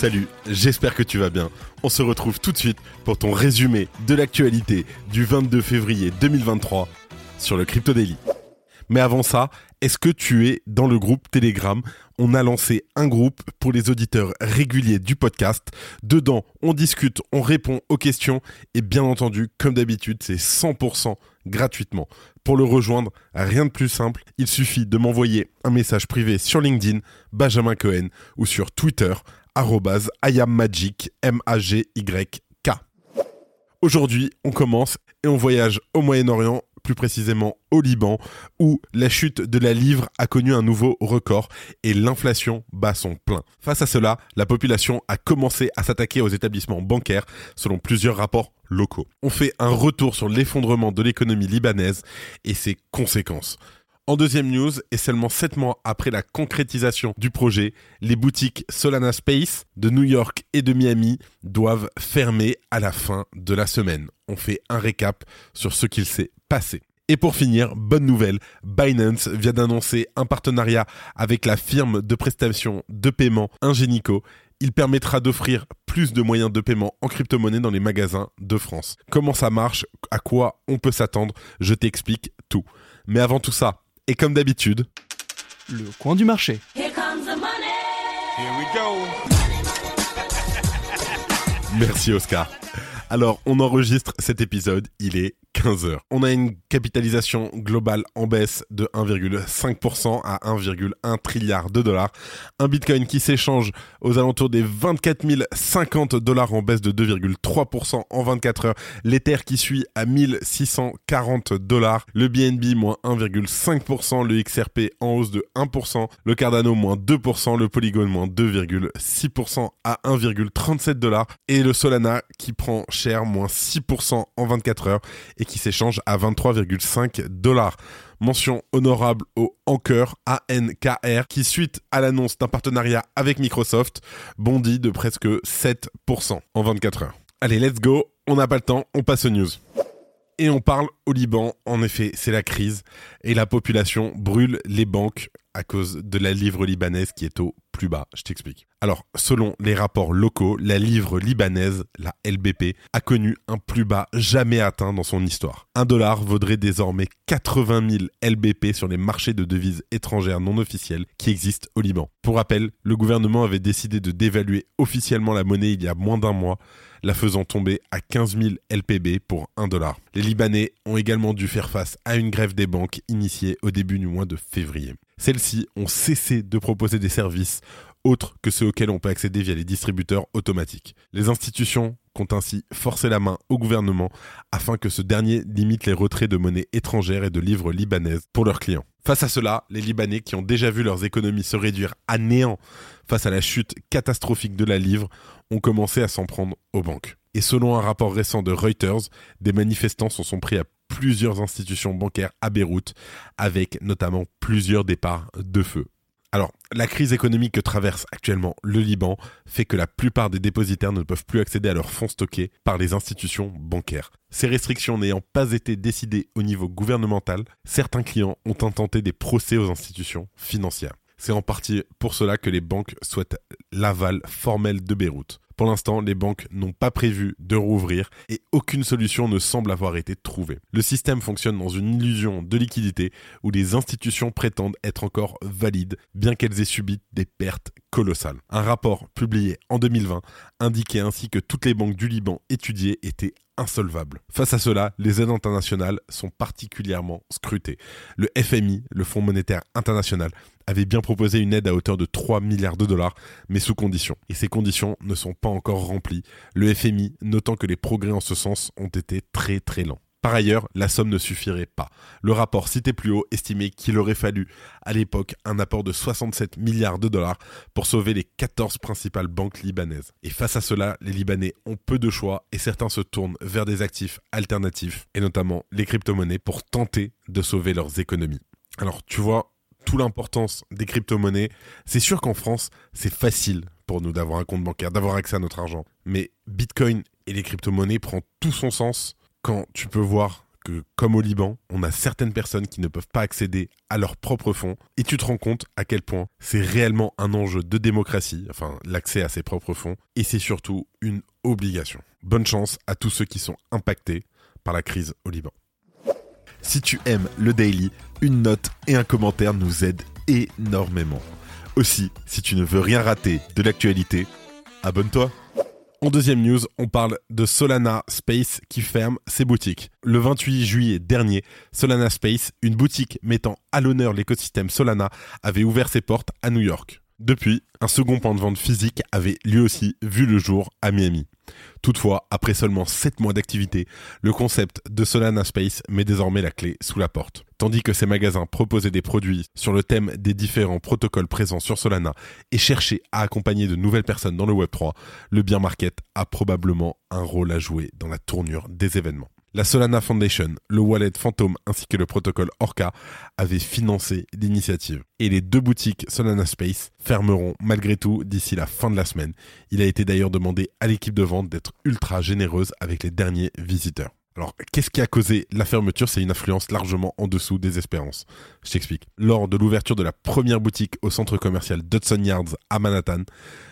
Salut, j'espère que tu vas bien. On se retrouve tout de suite pour ton résumé de l'actualité du 22 février 2023 sur le Crypto Daily. Mais avant ça, est-ce que tu es dans le groupe Telegram? On a lancé un groupe pour les auditeurs réguliers du podcast. Dedans, on discute, on répond aux questions et bien entendu, comme d'habitude, c'est 100% gratuitement. Pour le rejoindre, rien de plus simple, il suffit de m'envoyer un message privé sur LinkedIn, Benjamin Cohen, ou sur Twitter, IamMagic, M-A-G-Y-K. Aujourd'hui, on commence et on voyage au Moyen-Orient plus précisément au Liban, où la chute de la livre a connu un nouveau record et l'inflation bat son plein. Face à cela, la population a commencé à s'attaquer aux établissements bancaires, selon plusieurs rapports locaux. On fait un retour sur l'effondrement de l'économie libanaise et ses conséquences. En deuxième news, et seulement 7 mois après la concrétisation du projet, les boutiques Solana Space de New York et de Miami doivent fermer à la fin de la semaine. On fait un récap sur ce qu'il s'est passé. Et pour finir, bonne nouvelle, Binance vient d'annoncer un partenariat avec la firme de prestation de paiement Ingenico. Il permettra d'offrir plus de moyens de paiement en crypto-monnaie dans les magasins de France. Comment ça marche? À quoi on peut s'attendre? Je t'explique tout. Mais avant tout ça, et comme d'habitude, le coin du marché. Merci Oscar. Alors, on enregistre cet épisode, il est 15h. On a une capitalisation globale en baisse de 1,5% à 1,1 trilliard de dollars. Un Bitcoin qui s'échange aux alentours des 24 050 dollars en baisse de 2,3% en 24 heures. L'Ether qui suit à 1640 dollars. Le BNB moins 1,5%. Le XRP en hausse de 1%. Le Cardano moins 2%. Le Polygon moins 2,6% à 1,37 dollars. Et le Solana qui prend cher moins 6% en 24 heures qui s'échange à 23,5 dollars. Mention honorable au Anker ANKR qui suite à l'annonce d'un partenariat avec Microsoft bondit de presque 7% en 24 heures. Allez, let's go, on n'a pas le temps, on passe aux news. Et on parle au Liban, en effet, c'est la crise et la population brûle les banques à cause de la livre libanaise qui est au plus bas. Je t'explique. Alors, selon les rapports locaux, la livre libanaise, la LBP, a connu un plus bas jamais atteint dans son histoire. Un dollar vaudrait désormais 80 000 LBP sur les marchés de devises étrangères non officielles qui existent au Liban. Pour rappel, le gouvernement avait décidé de dévaluer officiellement la monnaie il y a moins d'un mois, la faisant tomber à 15 000 LPB pour 1 dollar. Les Libanais ont également dû faire face à une grève des banques initiée au début du mois de février. Celles-ci ont cessé de proposer des services autres que ceux auxquels on peut accéder via les distributeurs automatiques. Les institutions comptent ainsi forcer la main au gouvernement afin que ce dernier limite les retraits de monnaie étrangère et de livres libanaises pour leurs clients. Face à cela, les Libanais qui ont déjà vu leurs économies se réduire à néant face à la chute catastrophique de la livre ont commencé à s'en prendre aux banques. Et selon un rapport récent de Reuters, des manifestants se sont pris à plusieurs institutions bancaires à Beyrouth, avec notamment plusieurs départs de feu. Alors, la crise économique que traverse actuellement le Liban fait que la plupart des dépositaires ne peuvent plus accéder à leurs fonds stockés par les institutions bancaires. Ces restrictions n'ayant pas été décidées au niveau gouvernemental, certains clients ont intenté des procès aux institutions financières. C'est en partie pour cela que les banques souhaitent l'aval formel de Beyrouth. Pour l'instant, les banques n'ont pas prévu de rouvrir et aucune solution ne semble avoir été trouvée. Le système fonctionne dans une illusion de liquidité où les institutions prétendent être encore valides, bien qu'elles aient subi des pertes colossales. Un rapport publié en 2020 indiquait ainsi que toutes les banques du Liban étudiées étaient Face à cela, les aides internationales sont particulièrement scrutées. Le FMI, le Fonds monétaire international, avait bien proposé une aide à hauteur de 3 milliards de dollars, mais sous conditions. Et ces conditions ne sont pas encore remplies, le FMI notant que les progrès en ce sens ont été très très lents. Par ailleurs, la somme ne suffirait pas. Le rapport cité plus haut estimait qu'il aurait fallu, à l'époque, un apport de 67 milliards de dollars pour sauver les 14 principales banques libanaises. Et face à cela, les Libanais ont peu de choix et certains se tournent vers des actifs alternatifs, et notamment les crypto-monnaies, pour tenter de sauver leurs économies. Alors, tu vois, toute l'importance des crypto-monnaies, c'est sûr qu'en France, c'est facile pour nous d'avoir un compte bancaire, d'avoir accès à notre argent. Mais Bitcoin et les crypto-monnaies prend tout son sens quand tu peux voir que, comme au Liban, on a certaines personnes qui ne peuvent pas accéder à leurs propres fonds, et tu te rends compte à quel point c'est réellement un enjeu de démocratie, enfin l'accès à ses propres fonds, et c'est surtout une obligation. Bonne chance à tous ceux qui sont impactés par la crise au Liban. Si tu aimes le daily, une note et un commentaire nous aident énormément. Aussi, si tu ne veux rien rater de l'actualité, abonne-toi. En deuxième news, on parle de Solana Space qui ferme ses boutiques. Le 28 juillet dernier, Solana Space, une boutique mettant à l'honneur l'écosystème Solana, avait ouvert ses portes à New York. Depuis, un second point de vente physique avait lui aussi vu le jour à Miami. Toutefois, après seulement 7 mois d'activité, le concept de Solana Space met désormais la clé sous la porte. Tandis que ces magasins proposaient des produits sur le thème des différents protocoles présents sur Solana et cherchaient à accompagner de nouvelles personnes dans le Web3, le bien market a probablement un rôle à jouer dans la tournure des événements. La Solana Foundation, le wallet Phantom ainsi que le protocole Orca avaient financé l'initiative. Et les deux boutiques Solana Space fermeront malgré tout d'ici la fin de la semaine. Il a été d'ailleurs demandé à l'équipe de vente d'être ultra généreuse avec les derniers visiteurs. Alors, qu'est-ce qui a causé la fermeture? C'est une influence largement en dessous des espérances. Je t'explique. Lors de l'ouverture de la première boutique au centre commercial Dudson Yards à Manhattan,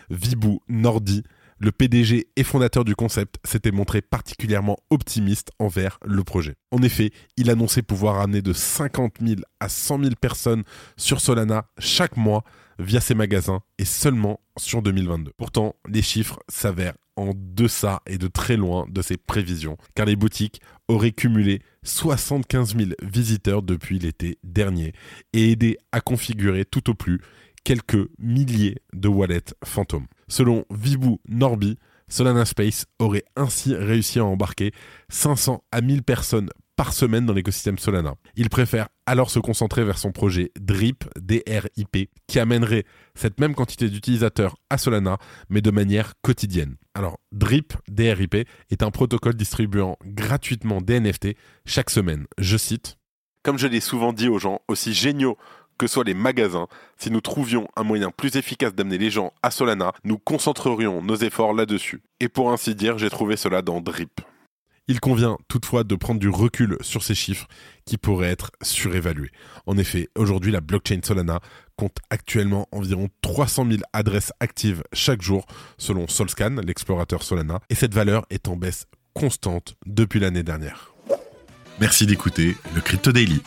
Vibu Nordi le PDG et fondateur du concept s'était montré particulièrement optimiste envers le projet. En effet, il annonçait pouvoir amener de 50 000 à 100 000 personnes sur Solana chaque mois via ses magasins et seulement sur 2022. Pourtant, les chiffres s'avèrent en deçà et de très loin de ses prévisions, car les boutiques auraient cumulé 75 000 visiteurs depuis l'été dernier et aidé à configurer tout au plus quelques milliers de wallets fantômes. Selon Vibu Norby, Solana Space aurait ainsi réussi à embarquer 500 à 1000 personnes par semaine dans l'écosystème Solana. Il préfère alors se concentrer vers son projet DRIP, DRIP, qui amènerait cette même quantité d'utilisateurs à Solana, mais de manière quotidienne. Alors, DRIP, DRIP, est un protocole distribuant gratuitement des NFT chaque semaine. Je cite Comme je l'ai souvent dit aux gens aussi géniaux que soient les magasins, si nous trouvions un moyen plus efficace d'amener les gens à Solana, nous concentrerions nos efforts là-dessus. Et pour ainsi dire, j'ai trouvé cela dans Drip. Il convient toutefois de prendre du recul sur ces chiffres qui pourraient être surévalués. En effet, aujourd'hui, la blockchain Solana compte actuellement environ 300 000 adresses actives chaque jour, selon Solscan, l'explorateur Solana, et cette valeur est en baisse constante depuis l'année dernière. Merci d'écouter le Crypto Daily.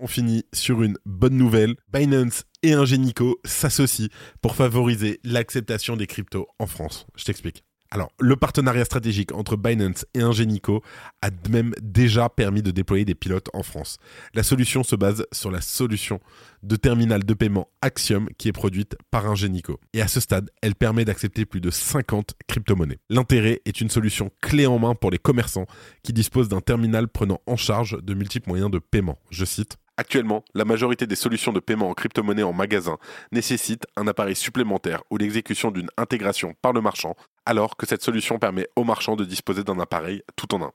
On finit sur une bonne nouvelle. Binance et Ingenico s'associent pour favoriser l'acceptation des cryptos en France. Je t'explique. Alors, le partenariat stratégique entre Binance et Ingenico a même déjà permis de déployer des pilotes en France. La solution se base sur la solution de terminal de paiement Axiom qui est produite par Ingenico. Et à ce stade, elle permet d'accepter plus de 50 crypto-monnaies. L'intérêt est une solution clé en main pour les commerçants qui disposent d'un terminal prenant en charge de multiples moyens de paiement. Je cite Actuellement, la majorité des solutions de paiement en crypto-monnaie en magasin nécessitent un appareil supplémentaire ou l'exécution d'une intégration par le marchand, alors que cette solution permet au marchand de disposer d'un appareil tout en un.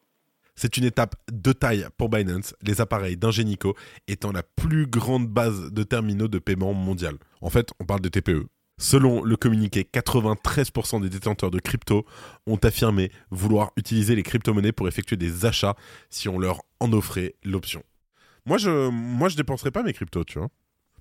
C'est une étape de taille pour Binance, les appareils d'Ingenico étant la plus grande base de terminaux de paiement mondial. En fait, on parle de TPE. Selon le communiqué, 93% des détenteurs de crypto ont affirmé vouloir utiliser les crypto-monnaies pour effectuer des achats si on leur en offrait l'option. Moi, je, dépenserai pas mes cryptos, tu vois.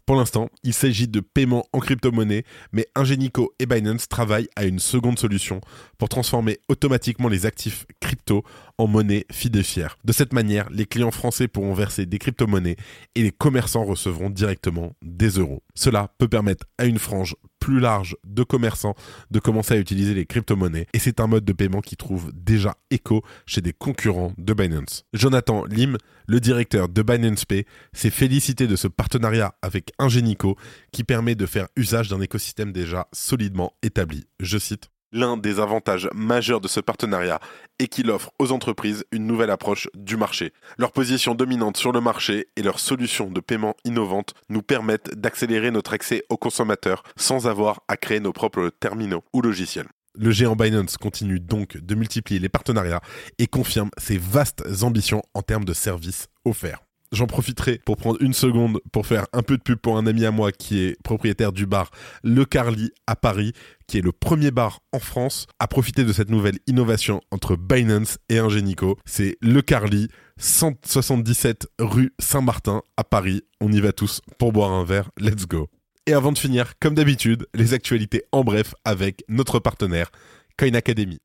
Pour l'instant, il s'agit de paiements en crypto-monnaie, mais Ingenico et Binance travaillent à une seconde solution pour transformer automatiquement les actifs crypto en monnaie fiduciaire. De cette manière, les clients français pourront verser des crypto-monnaies et les commerçants recevront directement des euros. Cela peut permettre à une frange plus large de commerçants de commencer à utiliser les crypto-monnaies et c'est un mode de paiement qui trouve déjà écho chez des concurrents de Binance. Jonathan Lim, le directeur de Binance Pay, s'est félicité de ce partenariat avec Ingenico qui permet de faire usage d'un écosystème déjà solidement établi. Je cite L'un des avantages majeurs de ce partenariat est qu'il offre aux entreprises une nouvelle approche du marché. Leur position dominante sur le marché et leurs solutions de paiement innovantes nous permettent d'accélérer notre accès aux consommateurs sans avoir à créer nos propres terminaux ou logiciels. Le géant Binance continue donc de multiplier les partenariats et confirme ses vastes ambitions en termes de services offerts. J'en profiterai pour prendre une seconde pour faire un peu de pub pour un ami à moi qui est propriétaire du bar Le Carly à Paris, qui est le premier bar en France à profiter de cette nouvelle innovation entre Binance et Ingenico. C'est Le Carly, 177 rue Saint-Martin à Paris. On y va tous pour boire un verre. Let's go. Et avant de finir, comme d'habitude, les actualités en bref avec notre partenaire Coin Academy.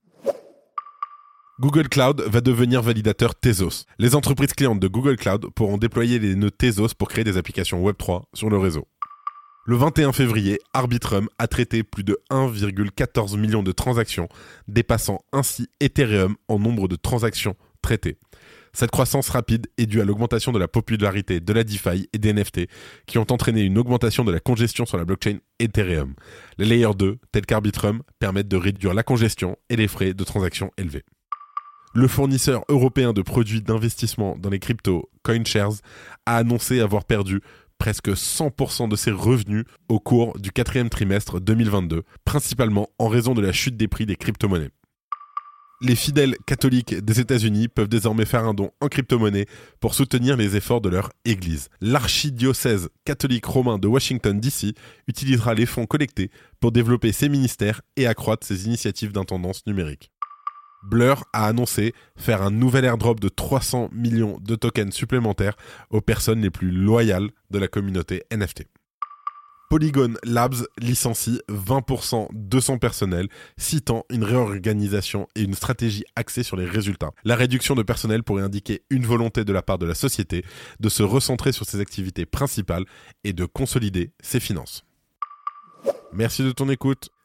Google Cloud va devenir validateur Tezos. Les entreprises clientes de Google Cloud pourront déployer les nœuds Tezos pour créer des applications Web3 sur le réseau. Le 21 février, Arbitrum a traité plus de 1,14 million de transactions, dépassant ainsi Ethereum en nombre de transactions traitées. Cette croissance rapide est due à l'augmentation de la popularité de la DeFi et des NFT, qui ont entraîné une augmentation de la congestion sur la blockchain Ethereum. Les layers 2, tels qu'Arbitrum, permettent de réduire la congestion et les frais de transaction élevés. Le fournisseur européen de produits d'investissement dans les cryptos, CoinShares, a annoncé avoir perdu presque 100% de ses revenus au cours du quatrième trimestre 2022, principalement en raison de la chute des prix des crypto-monnaies. Les fidèles catholiques des États-Unis peuvent désormais faire un don en crypto-monnaie pour soutenir les efforts de leur Église. L'archidiocèse catholique romain de Washington DC utilisera les fonds collectés pour développer ses ministères et accroître ses initiatives d'intendance numérique. Blur a annoncé faire un nouvel airdrop de 300 millions de tokens supplémentaires aux personnes les plus loyales de la communauté NFT. Polygon Labs licencie 20% de son personnel, citant une réorganisation et une stratégie axée sur les résultats. La réduction de personnel pourrait indiquer une volonté de la part de la société de se recentrer sur ses activités principales et de consolider ses finances. Merci de ton écoute.